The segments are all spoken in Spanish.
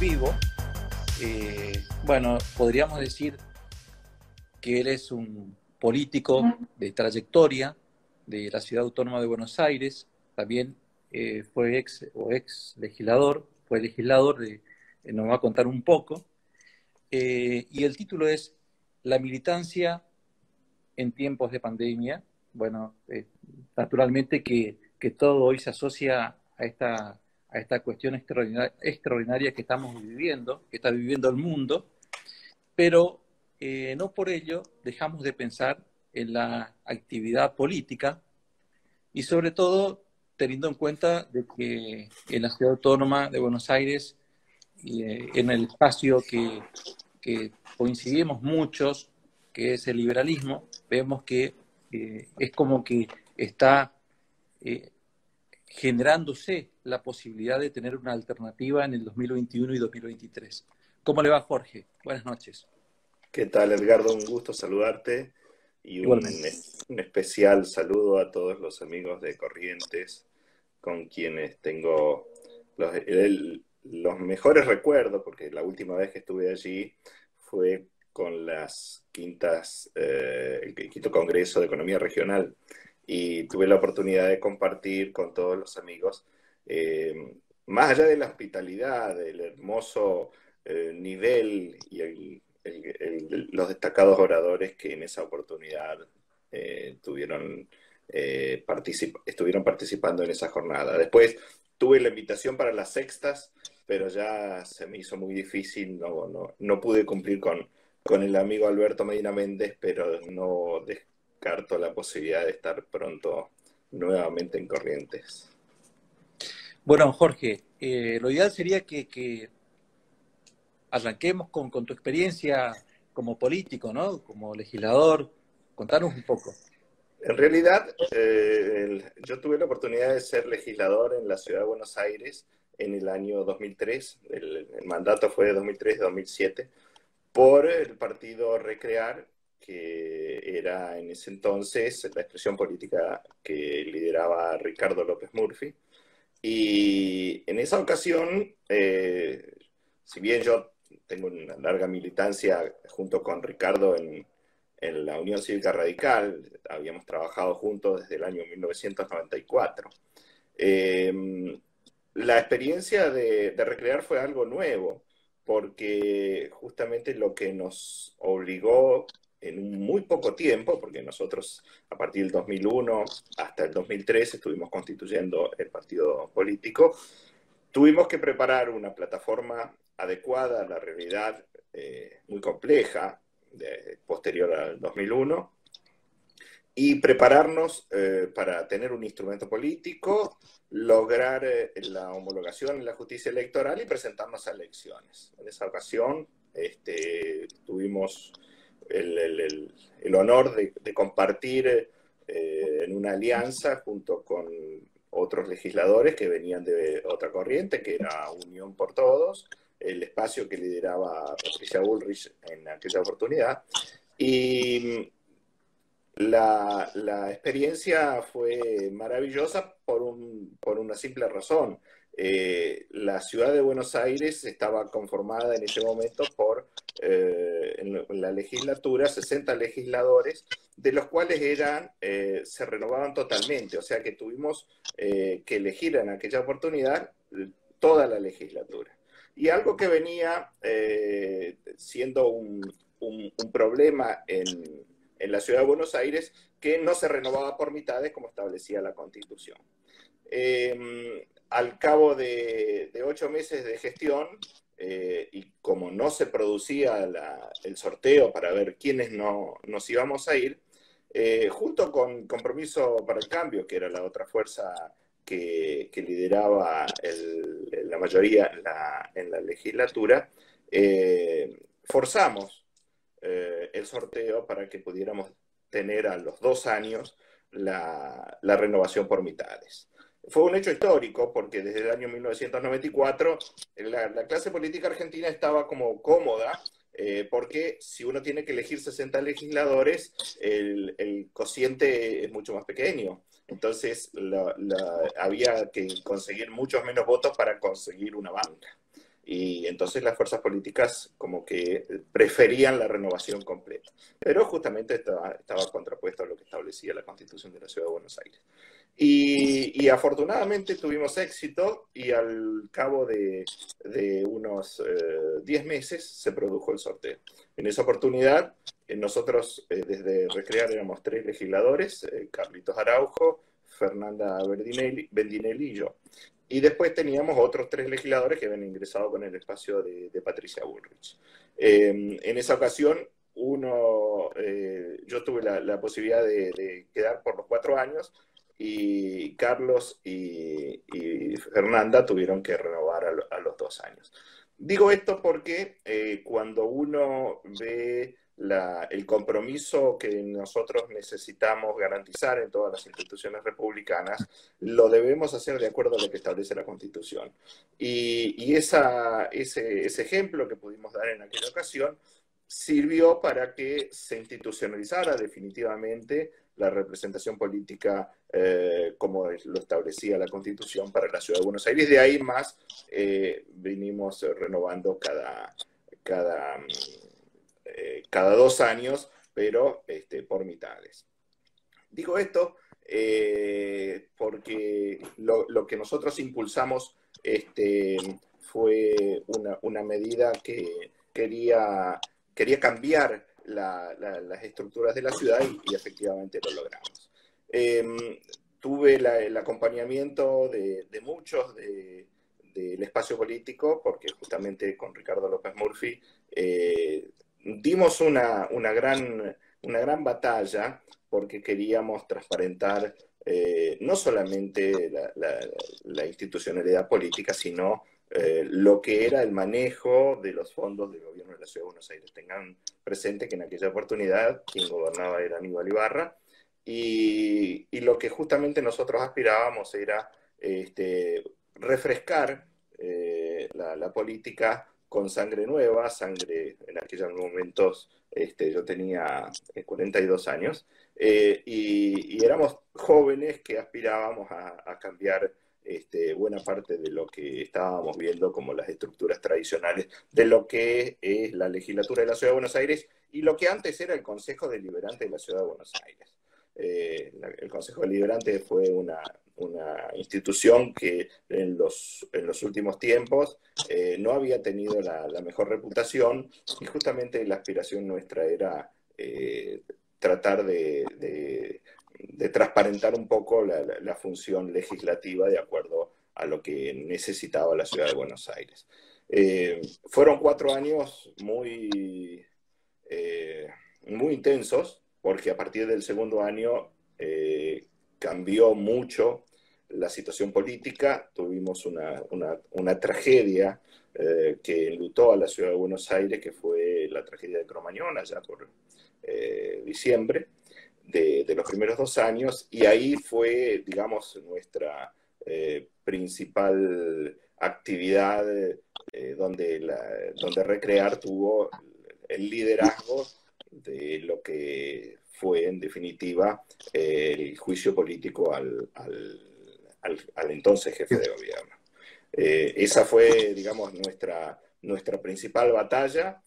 vivo. Eh, bueno, podríamos decir que él es un político de trayectoria de la Ciudad Autónoma de Buenos Aires, también eh, fue ex o ex legislador, fue legislador, de, eh, nos va a contar un poco, y el título es La militancia en tiempos de pandemia. Bueno, naturalmente que, que todo hoy se asocia a esta a esta cuestión extraordinaria, que estamos viviendo, que está viviendo el mundo, pero eh, no por ello dejamos de pensar en la actividad política y sobre todo teniendo en cuenta de que en la ciudad autónoma de Buenos Aires, eh, en el espacio que, coincidimos muchos, que es el liberalismo, vemos que eh, es como que está generándose la posibilidad de tener una alternativa en el 2021 y 2023. ¿Cómo le va, Jorge? Buenas noches. ¿Qué tal, Edgardo? Un gusto saludarte y un, especial saludo a todos los amigos de Corrientes con quienes tengo los, los mejores recuerdos, porque la última vez que estuve allí fue con las quintas, eh, el quinto Congreso de Economía Regional y tuve la oportunidad de compartir con todos los amigos, eh, más allá de la hospitalidad, del hermoso eh, nivel y los destacados oradores que en esa oportunidad eh, tuvieron, estuvieron participando en esa jornada. Después tuve la invitación para las sextas, pero ya se me hizo muy difícil, no, no, no pude cumplir con, con el amigo Alberto Medina Méndez, pero no, descarto la posibilidad de estar pronto nuevamente en Corrientes. Bueno, Jorge, eh, lo ideal sería que, arranquemos con, tu experiencia como político, ¿no? Como legislador. Contanos un poco. En realidad, eh, yo tuve la oportunidad de ser legislador en la ciudad de Buenos Aires en el año 2003. El, el mandato fue de 2003-2007 por el partido Recrear que era en ese entonces la expresión política que lideraba Ricardo López Murphy. Y en esa ocasión, eh, si bien yo tengo una larga militancia junto con Ricardo en, la Unión Cívica Radical, habíamos trabajado juntos desde el año 1994. Eh, la experiencia de, de, recrear fue algo nuevo, porque justamente lo que nos obligó en muy poco tiempo, porque nosotros a partir del 2001 hasta el 2003 estuvimos constituyendo el partido político, tuvimos que preparar una plataforma adecuada a la realidad eh, muy compleja de, posterior al 2001 y prepararnos eh, para tener un instrumento político, lograr eh, la homologación en la justicia electoral y presentarnos a elecciones. En esa ocasión este, tuvimos el, el, honor de, compartir eh, en una alianza junto con otros legisladores que venían de otra corriente, que era Unión por Todos, el espacio que lideraba Patricia Bullrich en aquella oportunidad. Y la, la experiencia fue maravillosa por, un, por una simple razón. Eh, la ciudad de Buenos Aires estaba conformada en ese momento por, eh, la legislatura, 60 legisladores, de los cuales eran, eh, se renovaban totalmente, o sea que tuvimos que elegir en aquella oportunidad toda la legislatura. Y algo que venía siendo un, problema en, la ciudad de Buenos Aires, que no se renovaba por mitades como establecía la Constitución. Eh, al cabo de, ocho meses de gestión, eh, y como no se producía el sorteo para ver quiénes no, nos íbamos a ir, eh, junto con Compromiso para el Cambio, que era la otra fuerza que, lideraba la mayoría en la, legislatura, eh, forzamos el sorteo para que pudiéramos tener a los dos años la renovación por mitades fue un hecho histórico porque desde el año 1994 la, clase política argentina estaba como cómoda eh, porque si uno tiene que elegir 60 legisladores, el, el cociente es mucho más pequeño. Entonces había que conseguir muchos menos votos para conseguir una banca. y entonces las fuerzas políticas como que preferían la renovación completa. Pero justamente estaba, estaba contrapuesto a lo que establecía la Constitución de la Ciudad de Buenos Aires. Y, afortunadamente tuvimos éxito y al cabo de, unos 10 eh, meses se produjo el sorteo. En esa oportunidad, eh, nosotros eh, desde Recrear éramos tres legisladores, Carlitos Araujo, Fernanda Bendinelli y yo. Y después teníamos otros tres legisladores que habían ingresado con el espacio de, Patricia Bullrich. en esa ocasión, uno, yo tuve la, posibilidad de, quedar por los cuatro años y Carlos y, Fernanda tuvieron que renovar a, los dos años. Digo esto porque eh, cuando uno ve el compromiso que nosotros necesitamos garantizar en todas las instituciones republicanas, lo debemos hacer de acuerdo a lo que establece la Constitución. Y, ese, ese ejemplo que pudimos dar en aquella ocasión sirvió para que se institucionalizara definitivamente la representación política eh, como lo establecía la Constitución para la Ciudad de Buenos Aires. De ahí más eh, vinimos renovando cada, cada, eh, cada dos años, pero este, por mitades. Digo esto porque lo, que nosotros impulsamos este, fue una, una medida que quería, quería cambiar las estructuras de la ciudad y, efectivamente lo logramos. Em, tuve el acompañamiento de, muchos del espacio político, porque justamente con Ricardo López Murphy eh, dimos una, gran, una gran batalla porque queríamos transparentar eh, no solamente la, institucionalidad política, sino eh, lo que era el manejo de los fondos del gobierno de la Ciudad de Buenos Aires. Tengan presente que en aquella oportunidad quien gobernaba era Aníbal Ibarra y, lo que justamente nosotros aspirábamos era este, refrescar eh, la, política con sangre nueva, sangre en aquellos momentos, este, yo tenía 42 eh, años, y, éramos jóvenes que aspirábamos a cambiar este, buena parte de lo que estábamos viendo como las estructuras tradicionales de lo que es la legislatura de la Ciudad de Buenos Aires y lo que antes era el Consejo Deliberante de la Ciudad de Buenos Aires. Eh, el Consejo Deliberante fue una, institución que en los, en los últimos tiempos eh, no había tenido la, mejor reputación y justamente la aspiración nuestra era eh, tratar de transparentar un poco la, función legislativa de acuerdo a lo que necesitaba la ciudad de Buenos Aires. Eh, fueron cuatro años muy, eh, muy intensos, porque a partir del segundo año eh, cambió mucho la situación política, tuvimos una, una tragedia que enlutó a la ciudad de Buenos Aires, que fue la tragedia de Cromañón, allá por diciembre, de, los primeros dos años y ahí fue, digamos, nuestra eh, principal actividad eh, donde, donde Recrear tuvo el liderazgo de lo que fue en definitiva el juicio político al, al, entonces jefe de gobierno. Eh, esa fue, digamos, nuestra, nuestra principal batalla.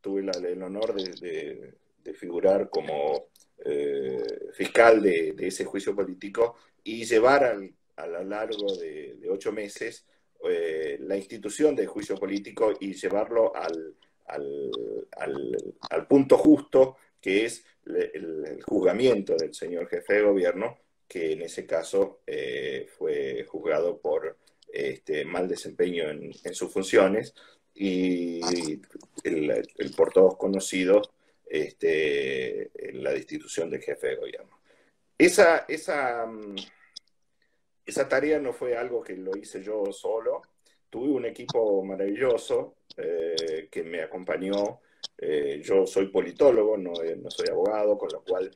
tuve el honor de, de figurar como eh, fiscal de, ese juicio político y llevar a lo largo de, ocho meses eh, la institución del juicio político y llevarlo al, al, punto justo que es el, juzgamiento del señor jefe de gobierno, que en ese caso eh, fue juzgado por este, mal desempeño en, sus funciones y el, el por todos conocido este, la destitución del jefe de gobierno. Esa, esa, mm, esa tarea no fue algo que lo hice yo solo. Tuve un equipo maravilloso eh, que me acompañó. Eh, yo soy politólogo, no, eh, no, soy abogado, con lo cual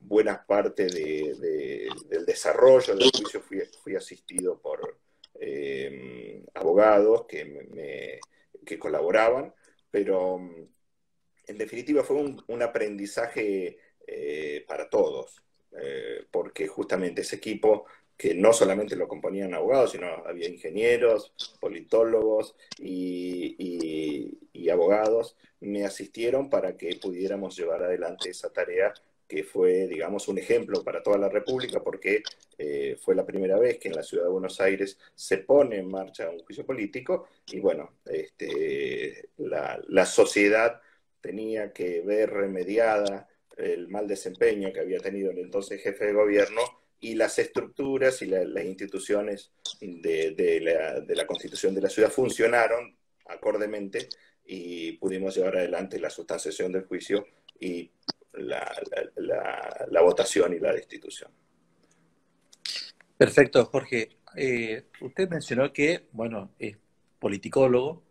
buena parte del desarrollo del juicio fui, asistido por abogados que, que colaboraban, pero mm, en definitiva fue un, aprendizaje eh, para todos, eh, porque justamente ese equipo que no solamente lo componían abogados, sino había ingenieros, politólogos y, abogados, me asistieron para que pudiéramos llevar adelante esa tarea que fue, digamos, un ejemplo para toda la República, porque eh, fue la primera vez que en la ciudad de Buenos Aires se pone en marcha un juicio político y bueno, este, la, la sociedad tenía que ver remediada el mal desempeño que había tenido el entonces jefe de gobierno y las estructuras y las instituciones de, la, constitución de la ciudad funcionaron acordemente y pudimos llevar adelante la sustanciación del juicio y la, votación y la destitución. Perfecto, Jorge. Eh, usted mencionó que, bueno, es politicólogo.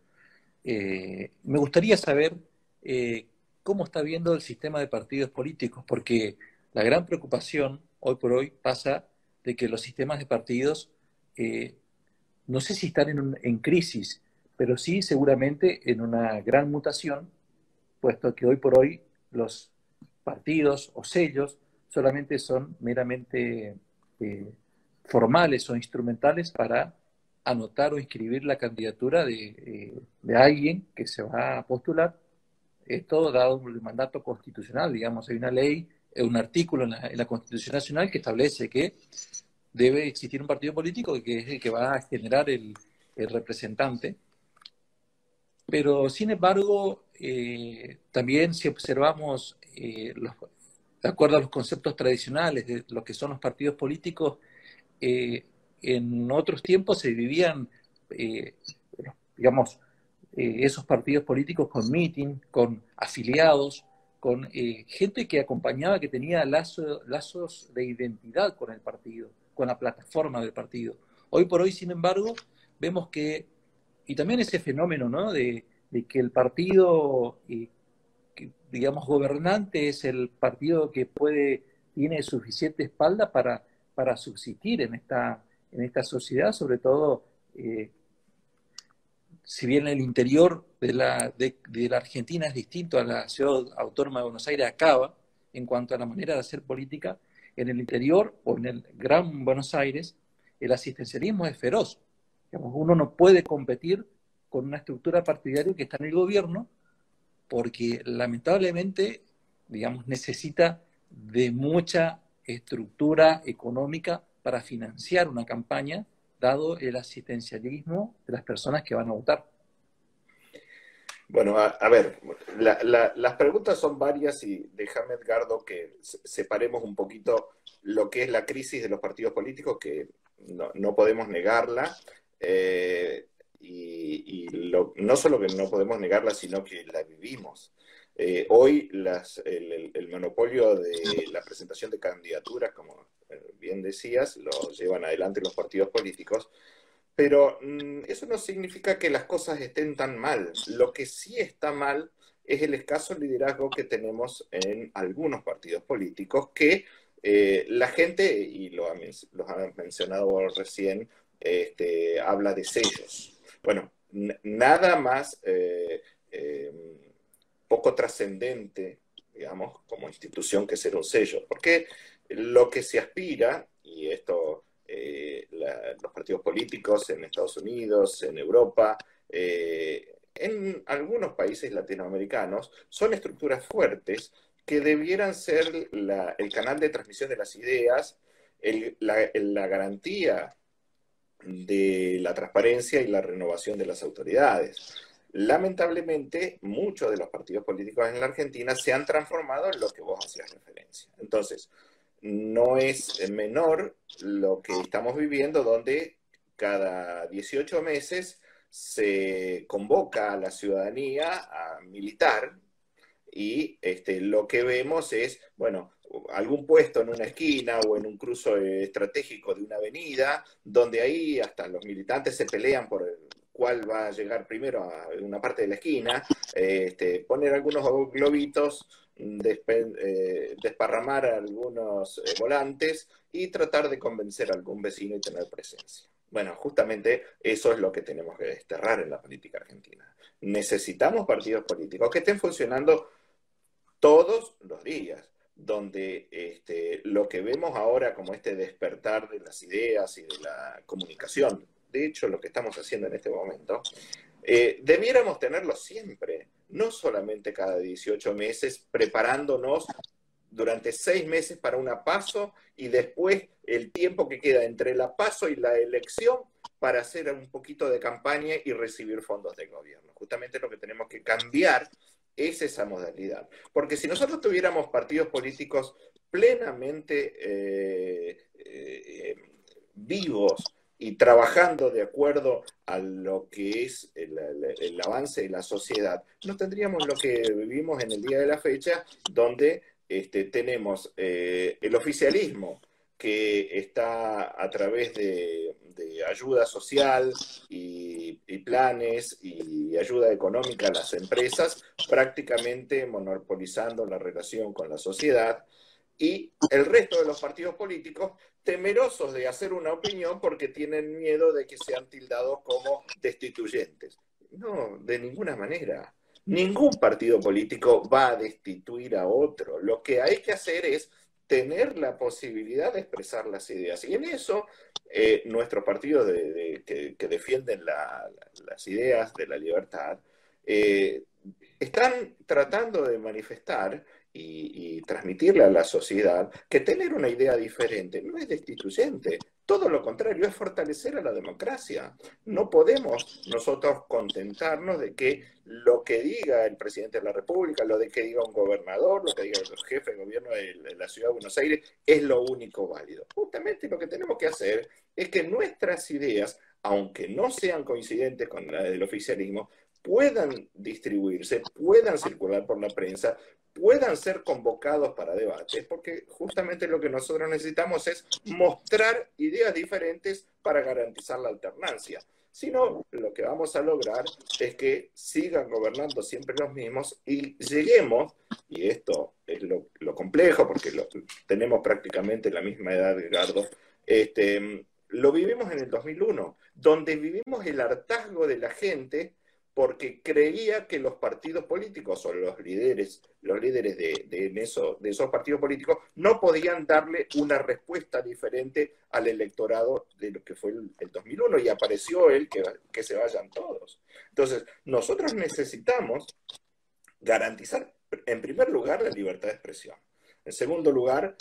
Eh, me gustaría saber eh, cómo está viendo el sistema de partidos políticos, porque la gran preocupación hoy por hoy pasa de que los sistemas de partidos, eh, no sé si están en, crisis, pero sí seguramente en una gran mutación, puesto que hoy por hoy los partidos o sellos solamente son meramente eh, formales o instrumentales para anotar o inscribir la candidatura de alguien que se va a postular esto dado el mandato constitucional, digamos, hay una ley, un artículo en la, Constitución Nacional que establece que debe existir un partido político que es el que va a generar el, representante. Pero, sin embargo, eh, también si observamos, eh, de acuerdo a los conceptos tradicionales de lo que son los partidos políticos, eh, en otros tiempos se vivían, digamos, eh, esos partidos políticos con meeting, con afiliados, con eh, gente que acompañaba, que tenía lazos de identidad con el partido, con la plataforma del partido. Hoy por hoy, sin embargo, vemos que, y también ese fenómeno, ¿no? De, que el partido, eh, digamos, gobernante es el partido que puede, tiene suficiente espalda para, para subsistir en esta, en esta sociedad, sobre todo si bien el interior de la, de, la, Argentina es distinto a la ciudad autónoma de Buenos Aires, acaba en cuanto a la manera de hacer política, en el interior o en el Gran Buenos Aires, el asistencialismo es feroz. uno no puede competir con una estructura partidaria que está en el gobierno porque lamentablemente, digamos, necesita de mucha estructura económica para financiar una campaña dado el asistencialismo de las personas que van a votar? Bueno, a, ver, las preguntas son varias y déjame, Edgardo, que separemos un poquito lo que es la crisis de los partidos políticos, que no, podemos negarla, eh, y, no solo que no podemos negarla, sino que la vivimos. Eh, hoy el, monopolio de la presentación de candidaturas, como bien decías, lo llevan adelante los partidos políticos, pero mm, eso no significa que las cosas estén tan mal. Lo que sí está mal es el escaso liderazgo que tenemos en algunos partidos políticos que eh, la gente, y lo ha, mencionado recién, este, habla de sellos. Bueno, nada más eh, eh, poco trascendente, digamos, como institución que ser un sello. Porque lo que se aspira, y esto eh, los partidos políticos en Estados Unidos, en Europa, eh, en algunos países latinoamericanos, son estructuras fuertes que debieran ser el canal de transmisión de las ideas, la, garantía de la transparencia y la renovación de las autoridades. Lamentablemente, muchos de los partidos políticos en la Argentina se han transformado en lo que vos hacías referencia. Entonces, no es menor lo que estamos viviendo, donde cada 18 meses se convoca a la ciudadanía a militar y este, lo que vemos es, bueno, algún puesto en una esquina o en un cruzo estratégico de una avenida, donde ahí hasta los militantes se pelean por cuál va a llegar primero a una parte de la esquina, este, poner algunos globitos eh, desparramar algunos eh, volantes y tratar de convencer a algún vecino y tener presencia. Bueno, justamente eso es lo que tenemos que desterrar en la política argentina. Necesitamos partidos políticos que estén funcionando todos los días. donde este, lo que vemos ahora como este despertar de las ideas y de la comunicación, de hecho lo que estamos haciendo en este momento, eh, debiéramos tenerlo siempre, no solamente cada 18 meses, preparándonos durante seis meses para una paso y después el tiempo que queda entre la paso y la elección para hacer un poquito de campaña y recibir fondos del gobierno. Justamente lo que tenemos que cambiar es esa modalidad. Porque si nosotros tuviéramos partidos políticos plenamente eh, eh, vivos y trabajando de acuerdo a lo que es el, avance de la sociedad, no tendríamos lo que vivimos en el día de la fecha, donde este, tenemos eh, el oficialismo que está a través de, ayuda social y, planes y ayuda económica a las empresas, prácticamente monopolizando la relación con la sociedad, y el resto de los partidos políticos temerosos de hacer una opinión porque tienen miedo de que sean tildados como destituyentes. No, de ninguna manera. Ningún partido político va a destituir a otro. Lo que hay que hacer es tener la posibilidad de expresar las ideas. Y en eso, eh, nuestros partidos que, defienden las ideas de la libertad eh, están tratando de manifestar y, transmitirle a la sociedad que tener una idea diferente no es destituyente, todo lo contrario, es fortalecer a la democracia. No podemos nosotros contentarnos de que lo que diga el presidente de la República, lo de que diga un gobernador, lo que diga el jefe de gobierno de la ciudad de Buenos Aires, es lo único válido. Justamente lo que tenemos que hacer es que nuestras ideas, aunque no sean coincidentes con las del oficialismo, puedan distribuirse, puedan circular por la prensa, puedan ser convocados para debates, porque justamente lo que nosotros necesitamos es mostrar ideas diferentes para garantizar la alternancia. Si no, lo que vamos a lograr es que sigan gobernando siempre los mismos y lleguemos, y esto es lo, complejo, porque tenemos prácticamente la misma edad, Edgardo, este, lo vivimos en el 2001, donde vivimos el hartazgo de la gente porque creía que los partidos políticos o los líderes, los líderes de, de, eso, de esos partidos políticos no podían darle una respuesta diferente al electorado de lo que fue el, 2001 y apareció él que, que se vayan todos. Entonces, nosotros necesitamos garantizar, en primer lugar, la libertad de expresión. En segundo lugar,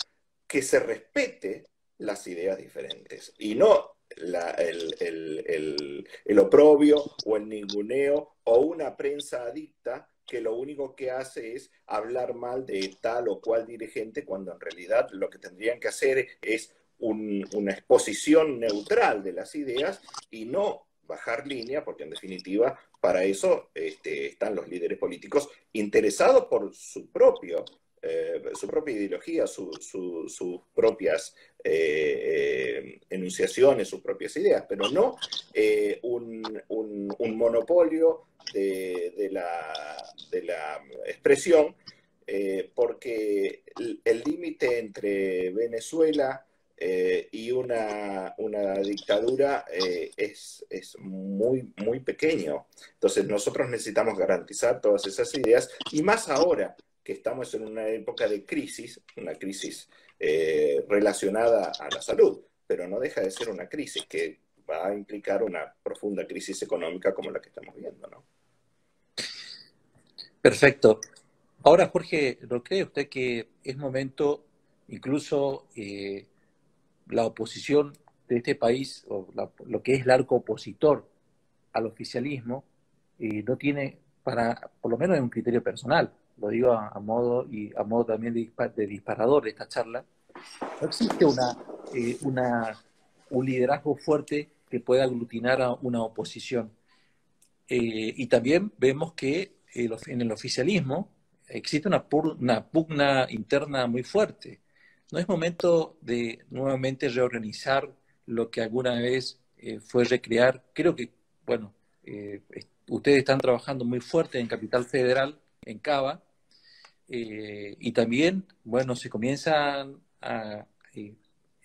que se respete las ideas diferentes y no el, oprobio o el ninguneo o una prensa adicta que lo único que hace es hablar mal de tal o cual dirigente cuando en realidad lo que tendrían que hacer es una exposición neutral de las ideas y no bajar línea, porque en definitiva para eso este, están los líderes políticos interesados por su propio eh, su propia ideología, sus propias eh, eh, enunciaciones, sus propias ideas, pero no un, monopolio de, la, expresión, porque el límite entre Venezuela y una, dictadura es, es, muy, muy pequeño. Entonces nosotros necesitamos garantizar todas esas ideas y más ahora que estamos en una época de crisis, una crisis eh, relacionada a la salud, pero no deja de ser una crisis que va a implicar una profunda crisis económica como la que estamos viendo, ¿no? Perfecto. Ahora, Jorge, ¿no cree usted que es momento, incluso eh, la oposición de este país, o lo que es el arco opositor al oficialismo, eh, no tiene, para, por lo menos en un criterio personal, lo digo a, modo y a modo también de, disparador de esta charla, no existe una, eh, una, un liderazgo fuerte que pueda aglutinar a una oposición. Eh, y también vemos que en el oficialismo existe una, una pugna interna muy fuerte. No es momento de nuevamente reorganizar lo que alguna vez eh, fue recrear. Creo que, bueno, ustedes están trabajando muy fuerte en Capital Federal, en Cava, eh, y también, bueno, se comienzan a eh,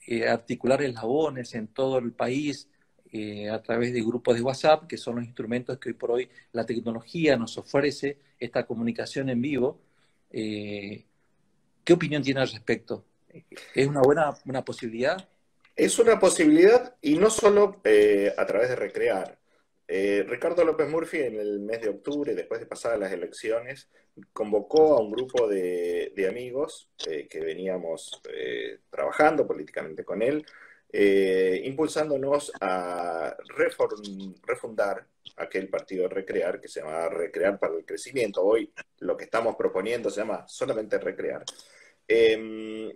eh, articular eslabones en todo el país a través de grupos de WhatsApp, que son los instrumentos que hoy por hoy la tecnología nos ofrece, esta comunicación en vivo. ¿Qué opinión tiene al respecto? ¿Es una buena una posibilidad? Es una posibilidad y no solo eh, a través de recrear. Eh, Ricardo López Murphy en el mes de octubre, después de pasadas las elecciones, convocó a un grupo de, amigos eh, que veníamos trabajando políticamente con él, impulsándonos a refundar aquel partido Recrear, que se llama Recrear para el Crecimiento. Hoy lo que estamos proponiendo se llama solamente Recrear. Em,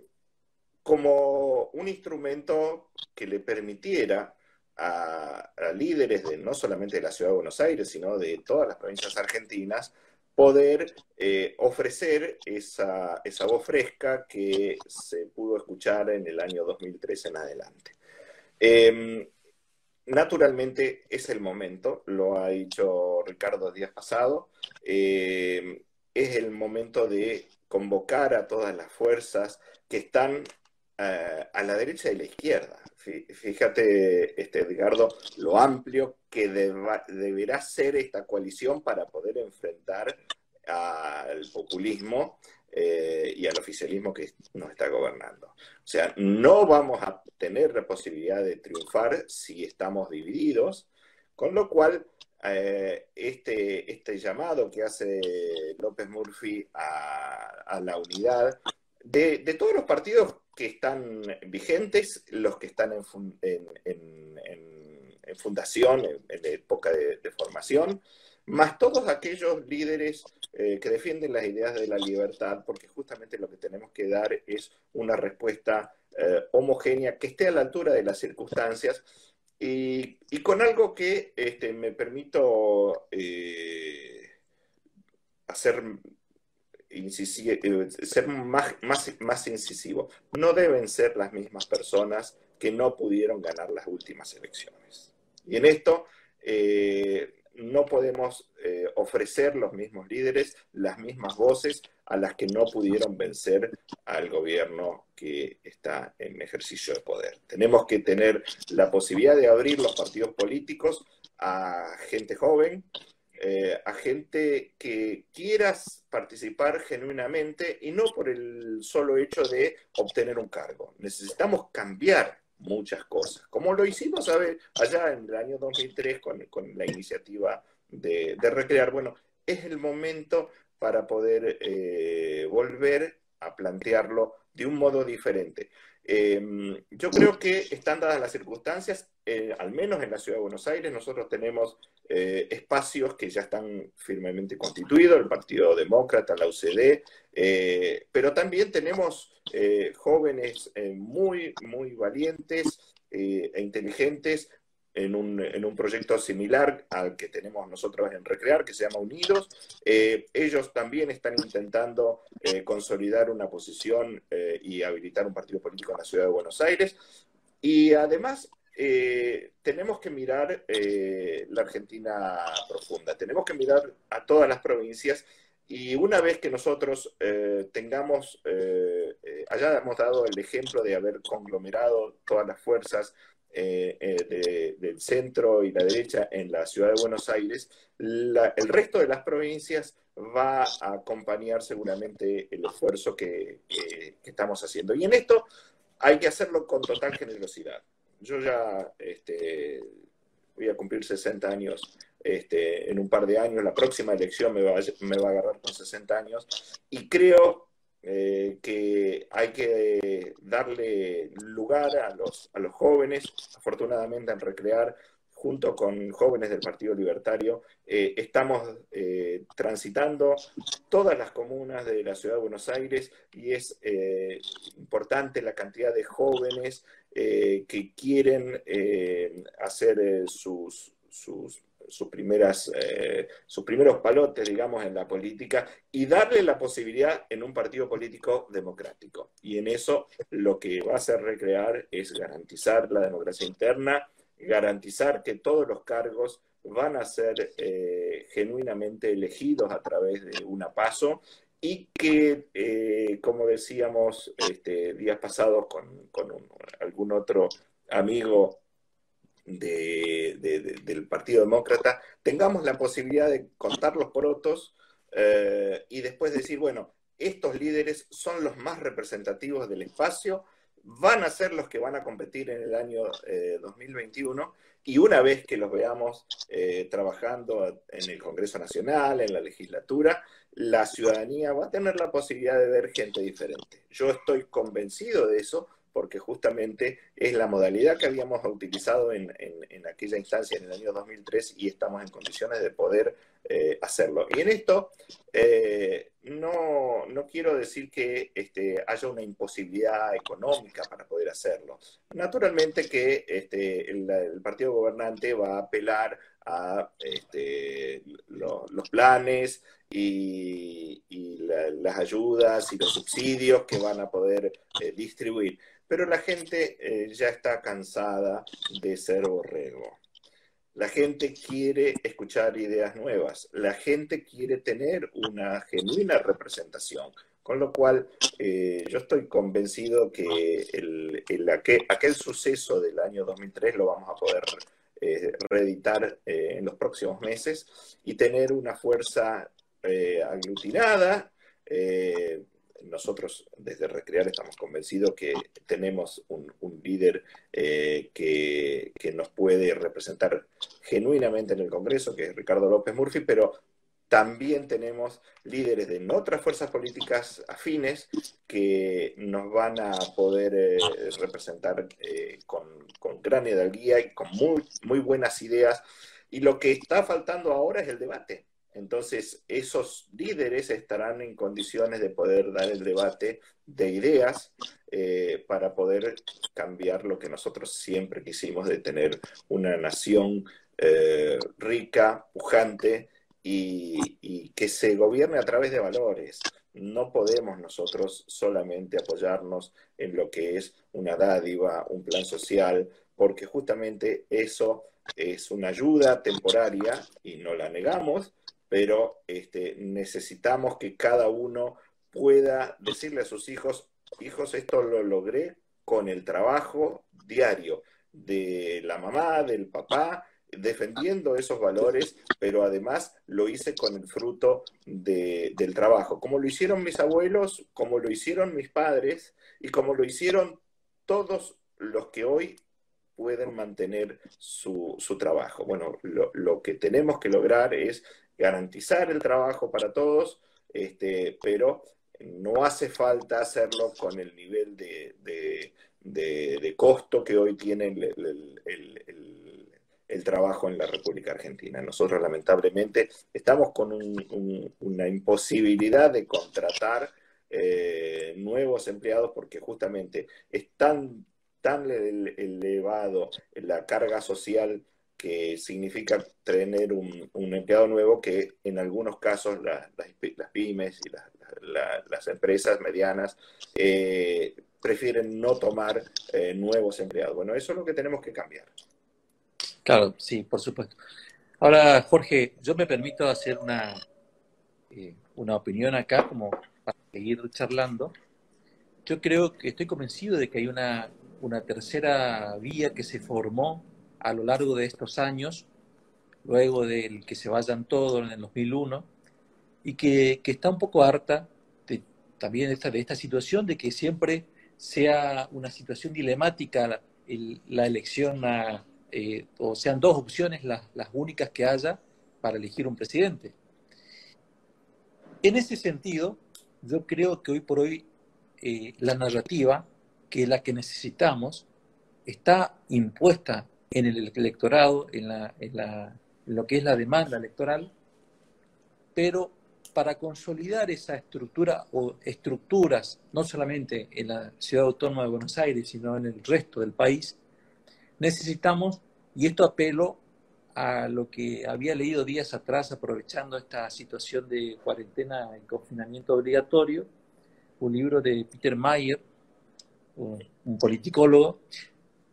como un instrumento que le permitiera a, líderes de no solamente de la ciudad de Buenos Aires, sino de todas las provincias argentinas, poder eh, ofrecer esa, esa, voz fresca que se pudo escuchar en el año 2003 en adelante. Em, naturalmente es el momento, lo ha dicho Ricardo el día pasado, em, es el momento de convocar a todas las fuerzas que están eh, a la derecha y la izquierda. Fíjate, este, Edgardo, lo amplio que deberá ser esta coalición para poder enfrentar al populismo eh, y al oficialismo que nos está gobernando. O sea, no vamos a tener la posibilidad de triunfar si estamos divididos, con lo cual eh, este, este llamado que hace López Murphy a, la unidad de, todos los partidos que están vigentes, los que están en, fundación, en, época de, formación, más todos aquellos líderes eh, que defienden las ideas de la libertad, porque justamente lo que tenemos que dar es una respuesta eh, homogénea que esté a la altura de las circunstancias. Y, con algo que este, me permito eh, hacer eh, ser más, más, más incisivo. No deben ser las mismas personas que no pudieron ganar las últimas elecciones. Y en esto eh, no podemos eh, ofrecer los mismos líderes, las mismas voces a las que no pudieron vencer al gobierno que está en ejercicio de poder. Tenemos que tener la posibilidad de abrir los partidos políticos a gente joven, eh, a gente que quieras participar genuinamente y no por el solo hecho de obtener un cargo. Necesitamos cambiar muchas cosas, como lo hicimos allá en el año 2003 con, la iniciativa de, Recrear. Bueno, es el momento para poder eh, volver a plantearlo de un modo diferente. Em, yo creo que están dadas las circunstancias, eh, al menos en la ciudad de Buenos Aires, nosotros tenemos eh, espacios que ya están firmemente constituidos, el Partido Demócrata, la UCD, eh, pero también tenemos jóvenes muy, muy valientes e inteligentes en un, proyecto similar al que tenemos nosotros en Recrear, que se llama Unidos. Ellos también están intentando consolidar una posición y habilitar un partido político en la ciudad de Buenos Aires. Y además tenemos que mirar la Argentina profunda, tenemos que mirar a todas las provincias y una vez que nosotros tengamos, hayamos dado el ejemplo de haber conglomerado todas las fuerzas eh, eh, del centro y la derecha en la ciudad de Buenos Aires, el resto de las provincias va a acompañar seguramente el esfuerzo que, estamos haciendo. Y en esto hay que hacerlo con total generosidad. Yo ya este, voy a cumplir 60 años este, en un par de años, la próxima elección me va, a agarrar con 60 años, y creo eh, que hay que darle lugar a los, a los jóvenes, afortunadamente en Recrear, junto con jóvenes del Partido Libertario, eh, estamos eh, transitando todas las comunas de la ciudad de Buenos Aires y es importante la cantidad de jóvenes que quieren hacer sus, sus sus, primeras, eh, sus primeros palotes, digamos, en la política y darle la posibilidad en un partido político democrático. Y en eso lo que va a hacer recrear es garantizar la democracia interna, garantizar que todos los cargos van a ser eh, genuinamente elegidos a través de una paso y que, eh, como decíamos este, días pasados con, algún otro amigo del Partido Demócrata, tengamos la posibilidad de contar los porotos eh, y después decir, bueno, estos líderes son los más representativos del espacio, van a ser los que van a competir en el año 2021 eh, y una vez que los veamos eh, trabajando en el Congreso Nacional, en la legislatura, la ciudadanía va a tener la posibilidad de ver gente diferente. Yo estoy convencido de eso porque justamente es la modalidad que habíamos utilizado en, aquella instancia en el año 2003 y estamos en condiciones de poder eh, hacerlo. Y en esto eh, no, quiero decir que este, haya una imposibilidad económica para poder hacerlo. Naturalmente que este, el, partido gobernante va a apelar a este, los planes y, las ayudas y los subsidios que van a poder eh, distribuir pero la gente eh, ya está cansada de ser borrego. La gente quiere escuchar ideas nuevas, la gente quiere tener una genuina representación, con lo cual eh, yo estoy convencido que el, aquel, suceso del año 2003 lo vamos a poder eh, reeditar en los próximos meses y tener una fuerza aglutinada nosotros desde Recrear estamos convencidos que tenemos un, líder eh, que, nos puede representar genuinamente en el Congreso, que es Ricardo López Murphy, pero también tenemos líderes de otras fuerzas políticas afines que nos van a poder eh, representar eh, con, con, gran hidalguía y con muy, muy buenas ideas. Y lo que está faltando ahora es el debate. Entonces, esos líderes estarán en condiciones de poder dar el debate de ideas eh, para poder cambiar lo que nosotros siempre quisimos de tener una nación eh, rica, pujante y, y que se gobierne a través de valores. No podemos nosotros solamente apoyarnos en lo que es una dádiva, un plan social, porque justamente eso es una ayuda temporaria y no la negamos, pero este, necesitamos que cada uno pueda decirle a sus hijos, hijos, esto lo logré con el trabajo diario de la mamá, del papá, defendiendo esos valores, pero además lo hice con el fruto del trabajo, como lo hicieron mis abuelos, como lo hicieron mis padres y como lo hicieron todos los que hoy pueden mantener su, trabajo. Bueno, lo, lo, que tenemos que lograr es garantizar el trabajo para todos, este, pero no hace falta hacerlo con el nivel de, costo que hoy tiene el, trabajo en la República Argentina. Nosotros lamentablemente estamos con una imposibilidad de contratar eh, nuevos empleados porque justamente es tan, tan elevado la carga social que significa tener un, empleado nuevo que en algunos casos las pymes y las empresas medianas eh, prefieren no tomar eh, nuevos empleados. Bueno, eso es lo que tenemos que cambiar. Claro, sí, por supuesto. Ahora, Jorge, yo me permito hacer una, eh, una opinión acá como para seguir charlando. Yo creo que estoy convencido de que hay una, una tercera vía que se formó a lo largo de estos años, luego del que se vayan todos en el 2001, y que, está un poco harta también esta, de esta situación de que siempre sea una situación dilemática la elección, eh, o sean dos opciones las, únicas que haya para elegir un presidente. En ese sentido, yo creo que hoy por hoy eh, la narrativa, que la que necesitamos, está impuesta en el electorado, en, la, en, la, lo que es la demanda electoral, pero para consolidar esa estructura o estructuras, no solamente en la ciudad autónoma de Buenos Aires, sino en el resto del país, necesitamos, y esto apelo a lo que había leído días atrás, aprovechando esta situación de cuarentena y confinamiento obligatorio, un libro de Peter Mayer, un, un politicólogo,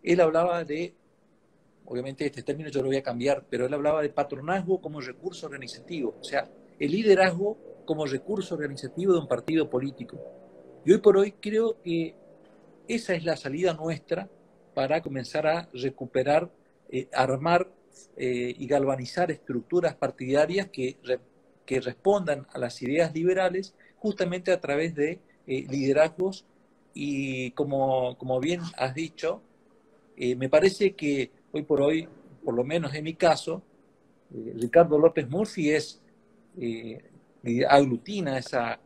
él hablaba de obviamente este término yo lo voy a cambiar, pero él hablaba de patronazgo como recurso organizativo, o sea, el liderazgo como recurso organizativo de un partido político. Y hoy por hoy creo que esa es la salida nuestra para comenzar a recuperar, eh, armar eh, y galvanizar estructuras partidarias que, que respondan a las ideas liberales, justamente a través de eh, liderazgos y como, como, bien has dicho, eh, me parece que hoy por hoy, por lo menos en mi caso, eh, Ricardo López Murphy es, aglutina esa,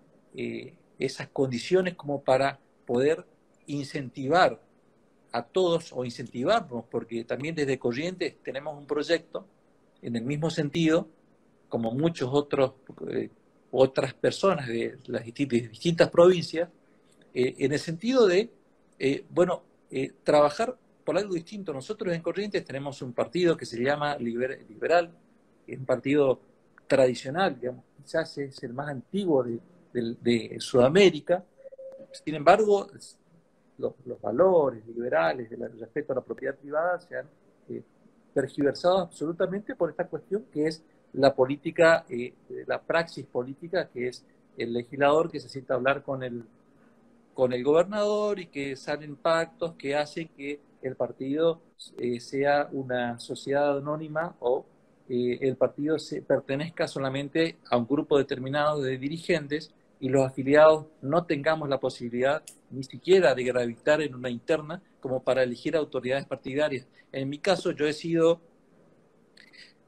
esas condiciones como para poder incentivar a todos o incentivarnos, porque también desde Corrientes tenemos un proyecto en el mismo sentido, como muchos otros otras personas de las distintas, provincias, eh, en el sentido de, eh, bueno, eh, trabajar por algo distinto. Nosotros en Corrientes tenemos un partido que se llama Liberal, es un partido tradicional, digamos, quizás es el más antiguo de, Sudamérica. Sin embargo, los, valores liberales del respeto a la propiedad privada se han tergiversado absolutamente por esta cuestión que es la política, eh, la praxis política, que es el legislador que se sienta a hablar con el, con el gobernador y que salen pactos que hacen que el partido eh, sea una sociedad anónima o eh, el partido se, pertenezca solamente a un grupo determinado de dirigentes y los afiliados no tengamos la posibilidad ni siquiera de gravitar en una interna como para elegir autoridades partidarias. En mi caso, yo he sido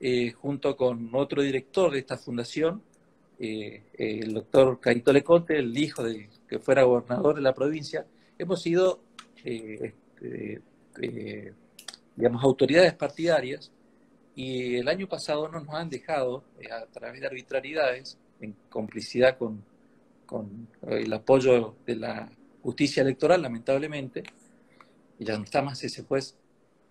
eh, junto con otro director de esta fundación, el doctor Carito Leconte, el hijo del que fuera gobernador de la provincia, hemos sido, eh, digamos, autoridades partidarias y el año pasado no nos han dejado, a través de arbitrariedades, en complicidad con, con el apoyo de la justicia electoral, lamentablemente, y ya no está más ese juez,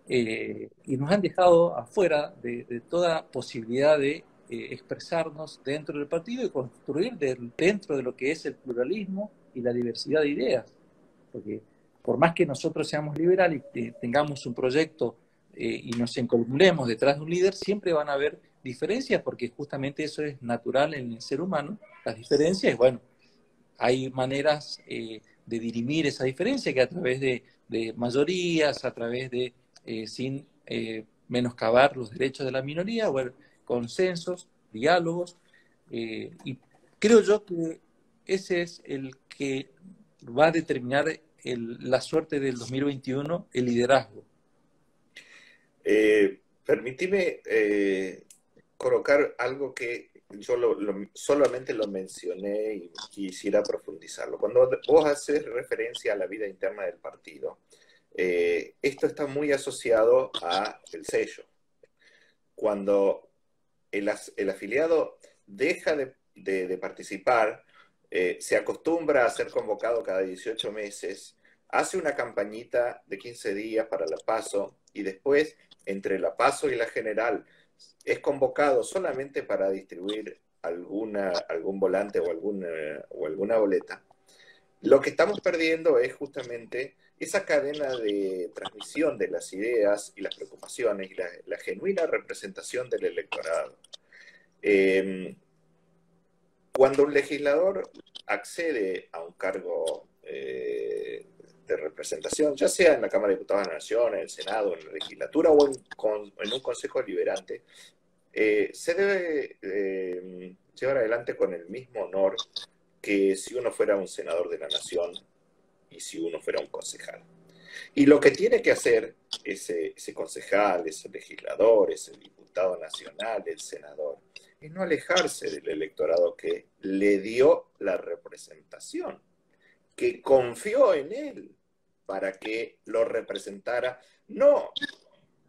eh, y nos han dejado afuera de, toda posibilidad de eh, expresarnos dentro del partido y construir dentro de lo que es el pluralismo y la diversidad de ideas. Porque por más que nosotros seamos liberales y tengamos un proyecto eh, y nos encolumnemos detrás de un líder, siempre van a haber diferencias porque justamente eso es natural en el ser humano. Las diferencias, bueno, hay maneras de dirimir esa diferencia que a través de mayorías, a través de eh, sin eh, menoscabar los derechos de la minoría, o consensos, diálogos, eh, y creo yo que ese es el que va a determinar la suerte del 2021, el liderazgo. Eh, permitime colocar algo que yo solamente lo mencioné y quisiera profundizarlo. Cuando vos haces referencia a la vida interna del partido, eh, esto está muy asociado a el sello. Cuando el, afiliado deja de, participar, eh, se acostumbra a ser convocado cada 18 meses, hace una campañita de 15 días para la PASO y después, entre la PASO y la general, es convocado solamente para distribuir alguna, algún volante o alguna, o alguna boleta. Lo que estamos perdiendo es justamente esa cadena de transmisión de las ideas y las preocupaciones y la, genuina representación del electorado. Em, cuando un legislador accede a un cargo eh, de representación, ya sea en la Cámara de Diputados de la Nación, en el Senado, en la legislatura o en, un consejo deliberante, eh, se debe em, llevar adelante con el mismo honor que si uno fuera un senador de la Nación y si uno fuera un concejal. Y lo que tiene que hacer ese, concejal, ese legislador, ese diputado nacional, el senador, es no alejarse del electorado que le dio la representación, que confió en él para que lo representara no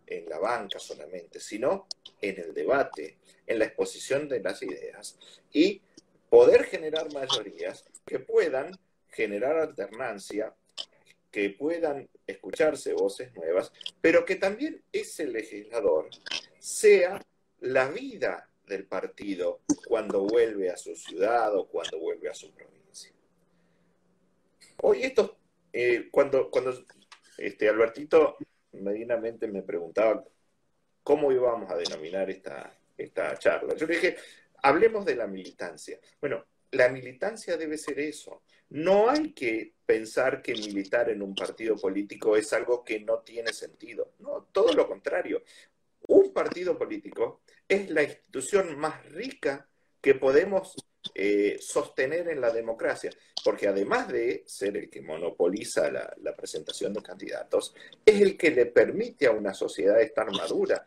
en la banca solamente, sino en el debate, en la exposición de las ideas y poder generar mayorías que puedan generar alternancia, que puedan escucharse voces nuevas, pero que también ese legislador sea la vida del partido cuando vuelve a su ciudad o cuando vuelve a su provincia. Hoy esto, eh, cuando, cuando este, Albertito medinamente me preguntaba cómo íbamos a denominar esta, esta charla, yo le dije, hablemos de la militancia. Bueno, la militancia debe ser eso. No hay que pensar que militar en un partido político es algo que no tiene sentido. No, todo lo contrario. Un partido político es la institución más rica que podemos eh, sostener en la democracia, porque además de ser el que monopoliza la, presentación de candidatos, es el que le permite a una sociedad estar madura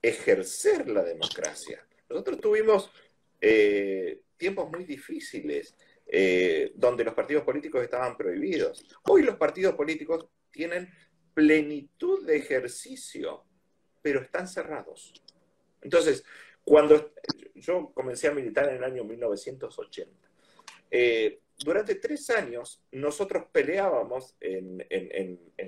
ejercer la democracia. Nosotros tuvimos eh, tiempos muy difíciles eh, donde los partidos políticos estaban prohibidos. Hoy los partidos políticos tienen plenitud de ejercicio, pero están cerrados. Entonces, cuando yo comencé a militar en el año 1980, eh, durante tres años nosotros peleábamos en,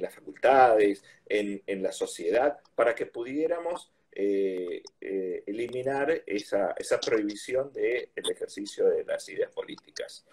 las facultades, en, la sociedad, para que pudiéramos eh, eh, eliminar esa, prohibición del ejercicio de las ideas políticas.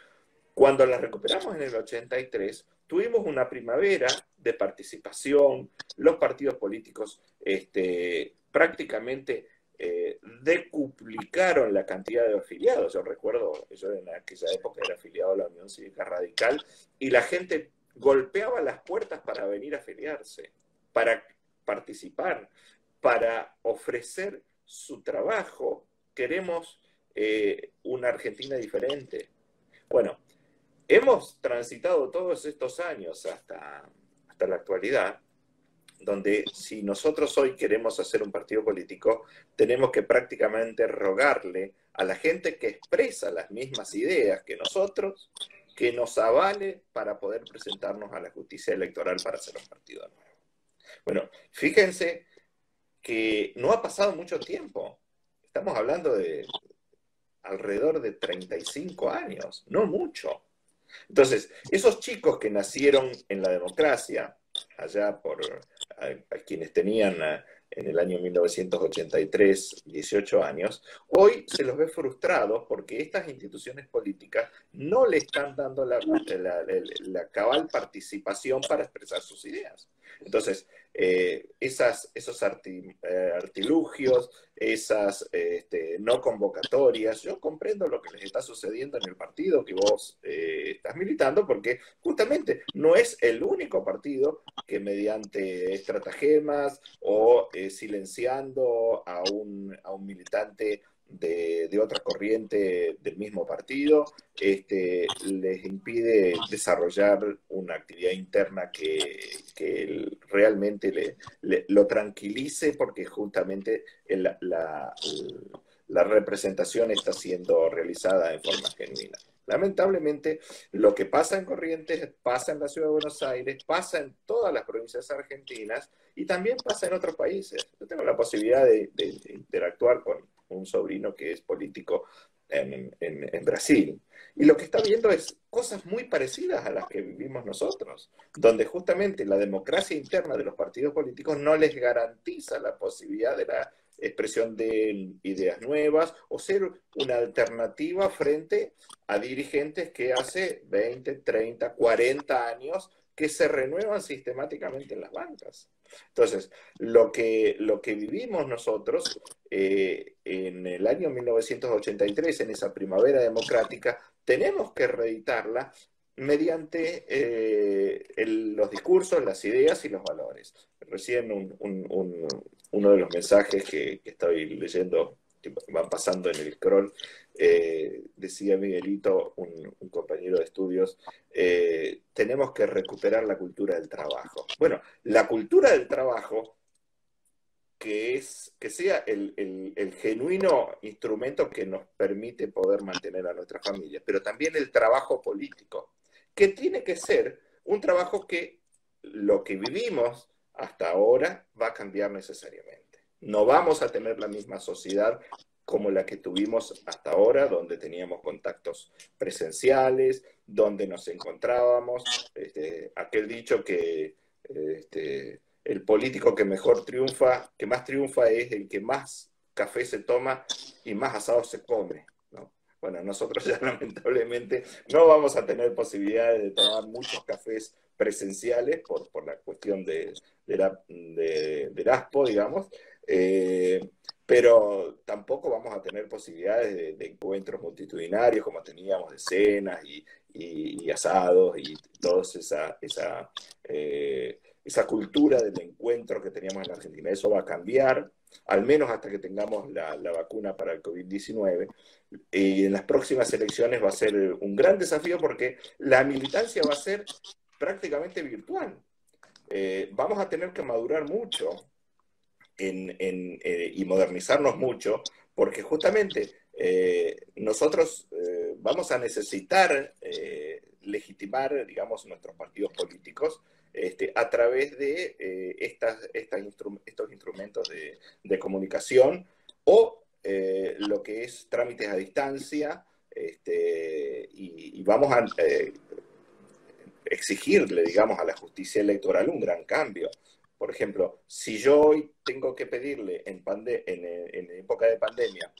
Cuando las recuperamos en el 83, tuvimos una primavera de participación, los partidos políticos este, prácticamente eh, decuplicaron la cantidad de afiliados. Yo recuerdo, yo en aquella época era afiliado a la Unión Cívica Radical y la gente golpeaba las puertas para venir a afiliarse, para participar, para ofrecer su trabajo. Queremos eh, una Argentina diferente. Bueno, hemos transitado todos estos años hasta, hasta la actualidad donde si nosotros hoy queremos hacer un partido político, tenemos que prácticamente rogarle a la gente que expresa las mismas ideas que nosotros, que nos avale para poder presentarnos a la justicia electoral para hacer un partido nuevo. Bueno, fíjense que no ha pasado mucho tiempo. Estamos hablando de alrededor de 35 años, no mucho. Entonces, esos chicos que nacieron en la democracia, allá por quienes tenían en el año 1983 18 años, hoy se los ve frustrados porque estas instituciones políticas no le están dando la, la cabal participación para expresar sus ideas. Entonces, eh, esas, esos eh, artilugios, esas este, no convocatorias, yo comprendo lo que les está sucediendo en el partido que vos eh, estás militando, porque justamente no es el único partido que mediante estratagemas o silenciando a un, a un militante de, otra corriente del mismo partido, este, les impide desarrollar una actividad interna que, realmente le, lo tranquilice porque justamente la, la, representación está siendo realizada en forma genuina. Lamentablemente, lo que pasa en Corrientes pasa en la ciudad de Buenos Aires, pasa en todas las provincias argentinas y también pasa en otros países. Yo tengo la posibilidad de interactuar con, un sobrino que es político en, Brasil. Y lo que está viendo es cosas muy parecidas a las que vivimos nosotros, donde justamente la democracia interna de los partidos políticos no les garantiza la posibilidad de la expresión de ideas nuevas o ser una alternativa frente a dirigentes que hace 20, 30, 40 años que se renuevan sistemáticamente en las bancas. Entonces, lo que, lo que vivimos nosotros eh, en el año 1983, en esa primavera democrática, tenemos que reeditarla mediante eh, los discursos, las ideas y los valores. Recién uno de los mensajes que, que estoy leyendo van pasando en el scroll, eh, decía Miguelito, un, compañero de estudios, eh, tenemos que recuperar la cultura del trabajo. Bueno, la cultura del trabajo, que, es, que sea el, el genuino instrumento que nos permite poder mantener a nuestra familia, pero también el trabajo político, que tiene que ser un trabajo que lo que vivimos hasta ahora va a cambiar necesariamente. No vamos a tener la misma sociedad como la que tuvimos hasta ahora, donde teníamos contactos presenciales, donde nos encontrábamos. Este, aquel dicho que este, el político que mejor triunfa, que más triunfa es el que más café se toma y más asado se come. Bueno, nosotros ya lamentablemente no vamos a tener posibilidades de tomar muchos cafés presenciales por, por la cuestión de, de, del ASPO, digamos, eh, pero tampoco vamos a tener posibilidades de, encuentros multitudinarios como teníamos de cenas y, asados y toda eh, esa cultura del encuentro que teníamos en Argentina. Eso va a cambiar. al menos hasta que tengamos la, vacuna para el COVID-19. Y en las próximas elecciones va a ser un gran desafío porque la militancia va a ser prácticamente virtual. Eh, vamos a tener que madurar mucho eh, y modernizarnos mucho porque justamente eh, nosotros vamos a necesitar legitimar, digamos, nuestros partidos políticos este, a través de eh, estas, estos instrumentos de, comunicación o eh, lo que es trámites a distancia este, y, vamos a eh, exigirle, digamos, a la justicia electoral un gran cambio. Por ejemplo, si yo hoy tengo que pedirle en, época de pandemia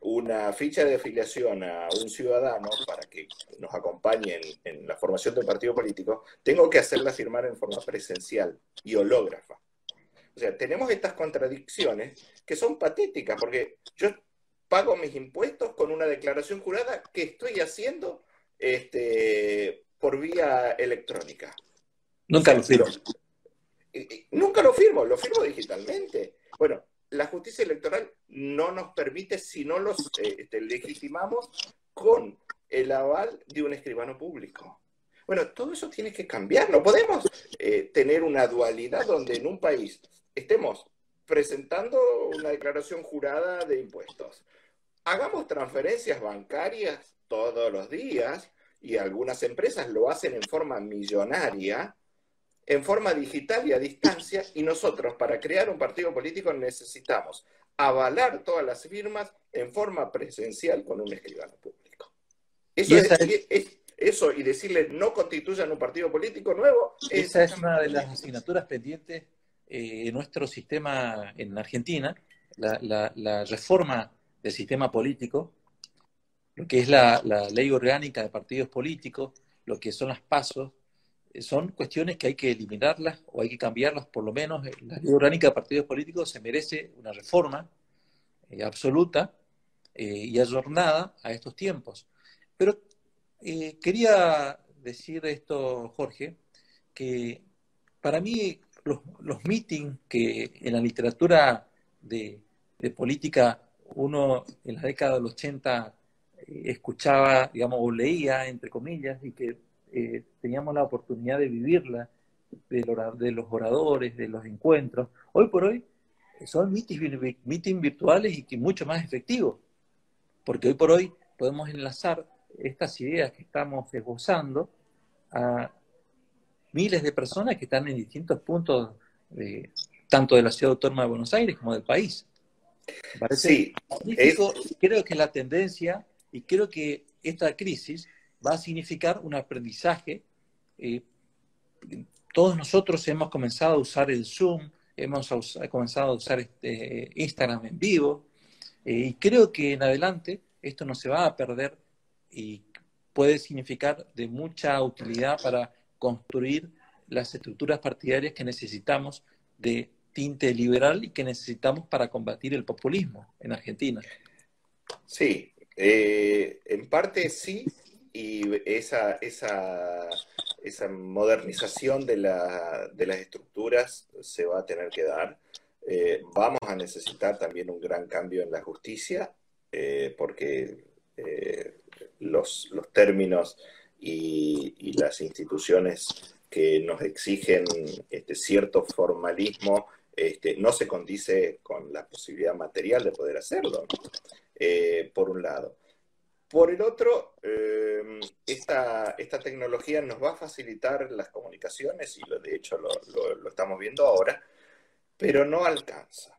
una ficha de afiliación a un ciudadano para que nos acompañe en, la formación del partido político, tengo que hacerla firmar en forma presencial y hológrafa. O sea, tenemos estas contradicciones que son patéticas, porque yo pago mis impuestos con una declaración jurada que estoy haciendo este, por vía electrónica. Nunca lo firmo. Nunca lo firmo, lo firmo digitalmente. Bueno, la justicia electoral no nos permite si no los eh, este, legitimamos con el aval de un escribano público. Bueno, todo eso tiene que cambiar. No podemos eh, tener una dualidad donde en un país estemos presentando una declaración jurada de impuestos. Hagamos transferencias bancarias todos los días y algunas empresas lo hacen en forma millonaria en forma digital y a distancia, y nosotros para crear un partido político necesitamos avalar todas las firmas en forma presencial con un escribano público. Eso, es, eso y decirle no constituyan un partido político nuevo. Esa es una de las asignaturas pendientes eh, en nuestro sistema en Argentina, la, reforma del sistema político, lo que es la, la ley orgánica de partidos políticos, lo que son las pasos, son cuestiones que hay que eliminarlas o hay que cambiarlas, por lo menos la ley orgánica de partidos políticos se merece una reforma eh, absoluta eh, y ajornada a estos tiempos. Pero eh, quería decir esto, Jorge, que para mí los, los meetings que en la literatura de, de, política uno en la década del 80 escuchaba, digamos, o leía, entre comillas, y que eh, teníamos la oportunidad de vivirla, de, los oradores, de los encuentros. Hoy por hoy son meetings, virtuales y que mucho más efectivos, porque hoy por hoy podemos enlazar estas ideas que estamos esbozando a miles de personas que están en distintos puntos, tanto de la ciudad autónoma de Buenos Aires como del país. sí, creo que la tendencia y creo que esta crisis va a significar un aprendizaje. Eh, todos nosotros hemos comenzado a usar el Zoom, hemos comenzado a usar este Instagram en vivo, eh, y creo que en adelante esto no se va a perder y puede significar de mucha utilidad para construir las estructuras partidarias que necesitamos de tinte liberal y que necesitamos para combatir el populismo en Argentina. Sí, eh, en parte sí, y esa, esa, esa modernización de, la, de, las estructuras se va a tener que dar. Eh, vamos a necesitar también un gran cambio en la justicia, eh, porque eh, los, los, términos y, las instituciones que nos exigen este, cierto formalismo este, no se condice con la posibilidad material de poder hacerlo, por un lado. Por el otro, em, esta, tecnología nos va a facilitar las comunicaciones y lo, de hecho lo, estamos viendo ahora, pero no alcanza.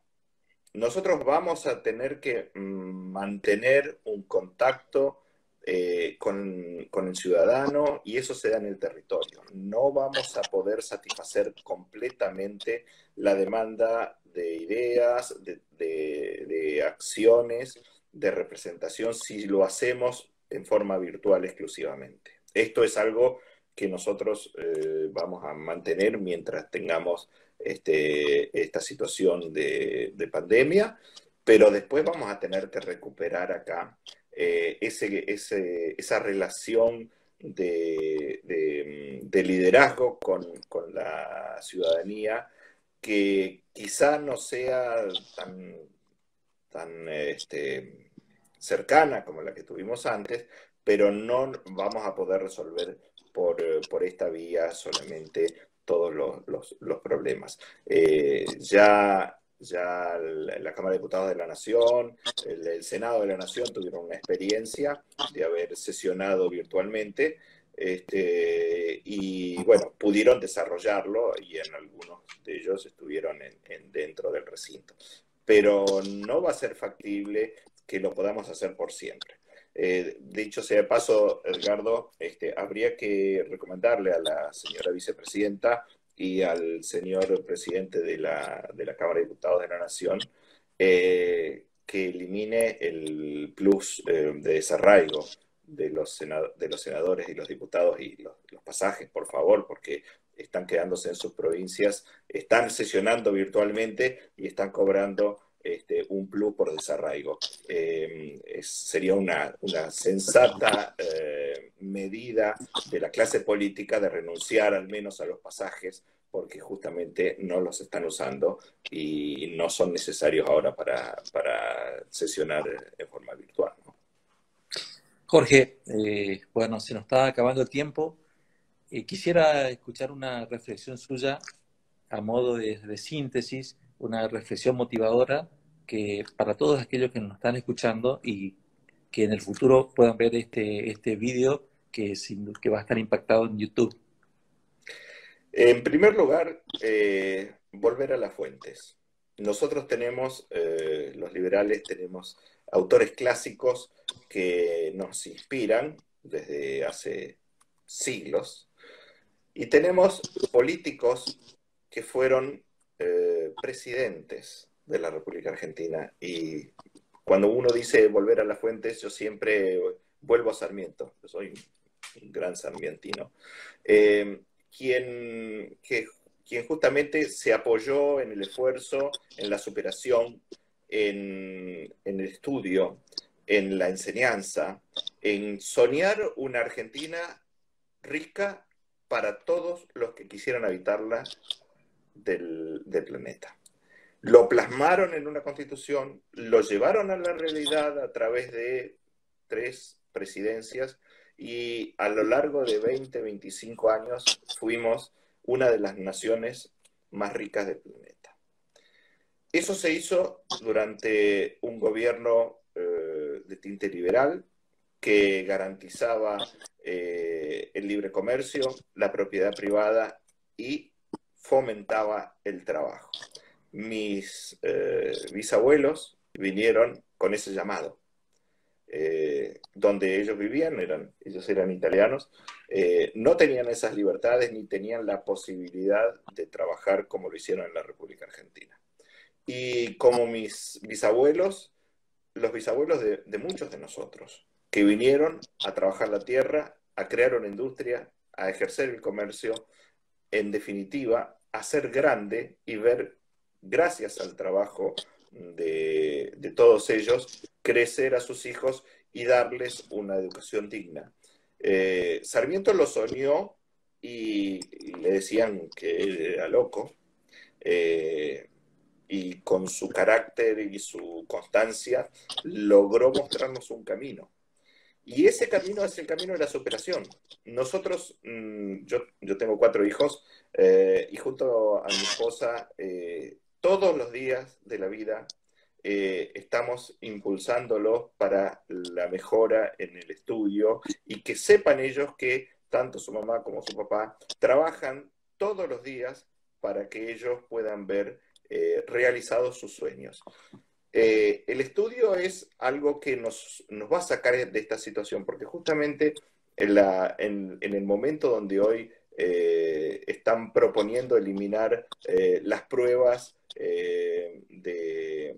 Nosotros vamos a tener que mm, mantener un contacto eh, con, con, el ciudadano y eso se da en el territorio. No vamos a poder satisfacer completamente la demanda de ideas, de, de acciones de representación si lo hacemos en forma virtual exclusivamente. Esto es algo que nosotros eh, vamos a mantener mientras tengamos este, esta situación de, pandemia, pero después vamos a tener que recuperar acá eh, ese, esa relación de, liderazgo con, con, la ciudadanía que quizá no sea tan, tan este, cercana como la que tuvimos antes, pero no vamos a poder resolver por, por esta vía solamente todos los, los, problemas. Eh, ya ya la Cámara de Diputados de la Nación, el, Senado de la Nación tuvieron una experiencia de haber sesionado virtualmente este, y bueno, pudieron desarrollarlo y en algunos de ellos estuvieron en, dentro del recinto. Pero no va a ser factible que lo podamos hacer por siempre. Eh, dicho sea de paso, Edgardo, este, habría que recomendarle a la señora vicepresidenta y al señor presidente de la, de la Cámara de Diputados de la Nación eh, que elimine el plus eh, de desarraigo de los, de los senadores y los diputados y los, pasajes, por favor, porque están quedándose en sus provincias, están sesionando virtualmente y están cobrando este, un plus por desarraigo. Eh, sería una, una sensata eh, medida de la clase política de renunciar al menos a los pasajes porque justamente no los están usando y no son necesarios ahora para, para sesionar en forma virtual. Jorge, eh, bueno, se nos está acabando el tiempo. quisiera escuchar una reflexión suya a modo de síntesis una reflexión motivadora que para todos aquellos que nos están escuchando y que en el futuro puedan ver este, este vídeo que, va a estar impactado en YouTube. En primer lugar, eh, volver a las fuentes. Nosotros tenemos, eh, los liberales, tenemos autores clásicos que nos inspiran desde hace siglos y tenemos políticos que fueron eh, presidentes de la República Argentina. Y cuando uno dice volver a las fuentes, yo siempre vuelvo a Sarmiento. Soy un gran sarmientino. Eh, quien, que, quien justamente se apoyó en el esfuerzo, en la superación, en, en el estudio, en la enseñanza, en soñar una Argentina rica para todos los que quisieran habitarla del, planeta. Lo plasmaron en una constitución, lo llevaron a la realidad a través de tres presidencias y a lo largo de 20, 25 años fuimos una de las naciones más ricas del planeta. Eso se hizo durante un gobierno eh, de tinte liberal que garantizaba eh, el libre comercio, la propiedad privada y fomentaba el trabajo. Mis eh, bisabuelos vinieron con ese llamado. Eh, donde ellos vivían, eran, ellos eran italianos, eh, no tenían esas libertades ni tenían la posibilidad de trabajar como lo hicieron en la República Argentina. Y como mis bisabuelos, los bisabuelos de, de muchos de nosotros, que vinieron a trabajar la tierra, a crear una industria, a ejercer el comercio, en definitiva, hacer grande y ver, gracias al trabajo de, todos ellos, crecer a sus hijos y darles una educación digna. Eh, Sarmiento lo soñó y, le decían que era loco. Eh, y con su carácter y su constancia logró mostrarnos un camino. Y ese camino es el camino de la superación. Nosotros, mm, yo, yo tengo cuatro hijos eh, y junto a mi esposa, eh, todos los días de la vida eh, estamos impulsándolos para la mejora en el estudio y que sepan ellos que tanto su mamá como su papá trabajan todos los días para que ellos puedan ver realizados sus sueños. El estudio es algo que nos, va a sacar de esta situación, porque justamente en, el momento donde hoy eh, están proponiendo eliminar eh, las pruebas de,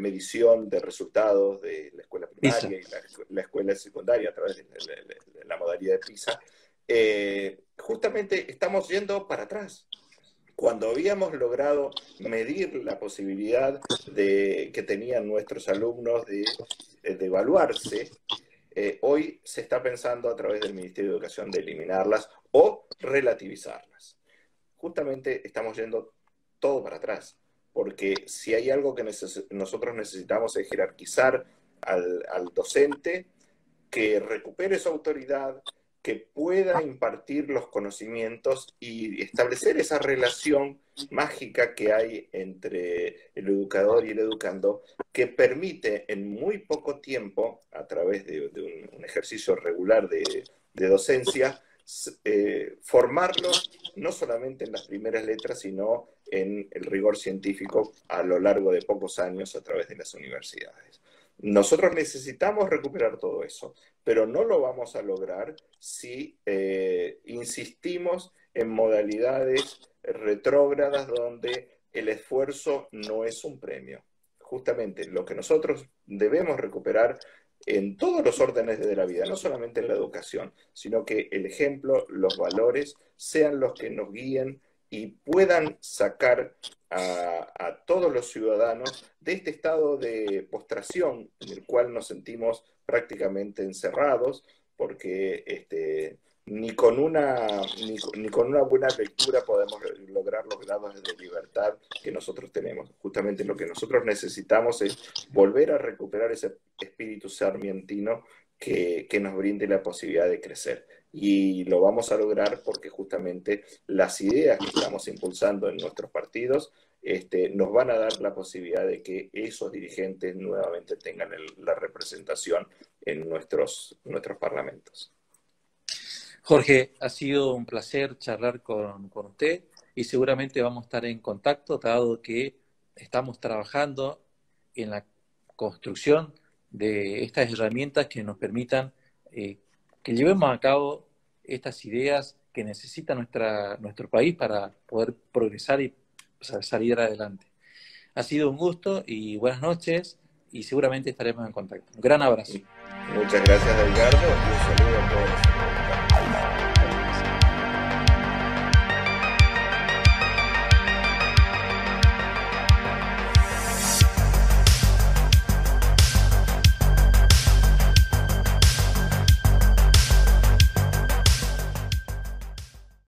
medición de resultados de la escuela primaria y la, escuela secundaria a través de, de la modalidad de PISA, justamente estamos yendo para atrás. Cuando habíamos logrado medir la posibilidad de, que tenían nuestros alumnos de, evaluarse, eh, hoy se está pensando a través del Ministerio de Educación de eliminarlas o relativizarlas. Justamente estamos yendo todo para atrás. Porque si hay algo que nosotros necesitamos es jerarquizar al, al docente, que recupere su autoridad, que pueda impartir los conocimientos y establecer esa relación mágica que hay entre el educador y el educando, que permite en muy poco tiempo, a través de, un, ejercicio regular de, docencia, eh, formarlos no solamente en las primeras letras, sino en el rigor científico a lo largo de pocos años a través de las universidades. Nosotros necesitamos recuperar todo eso, pero no lo vamos a lograr si eh, insistimos en modalidades retrógradas donde el esfuerzo no es un premio. Justamente lo que nosotros debemos recuperar en todos los órdenes de la vida, no solamente en la educación, sino que el ejemplo, los valores sean los que nos guíen y puedan sacar a, todos los ciudadanos de este estado de postración en el cual nos sentimos prácticamente encerrados, porque este, ni, con una, ni, con una buena lectura podemos lograr los grados de libertad que nosotros tenemos. Justamente lo que nosotros necesitamos es volver a recuperar ese espíritu sarmientino que, que nos brinde la posibilidad de crecer y lo vamos a lograr porque justamente las ideas que estamos impulsando en nuestros partidos este, nos van a dar la posibilidad de que esos dirigentes nuevamente tengan la representación en nuestros, nuestros parlamentos. Jorge, ha sido un placer charlar con, con usted y seguramente vamos a estar en contacto, dado que estamos trabajando en la construcción de estas herramientas que nos permitan eh, que llevemos a cabo estas ideas que necesita nuestra, nuestro país para poder progresar y salir adelante. Ha sido un gusto y buenas noches y seguramente estaremos en contacto. Un gran abrazo. Muchas gracias, Edgardo, y un saludo a todos.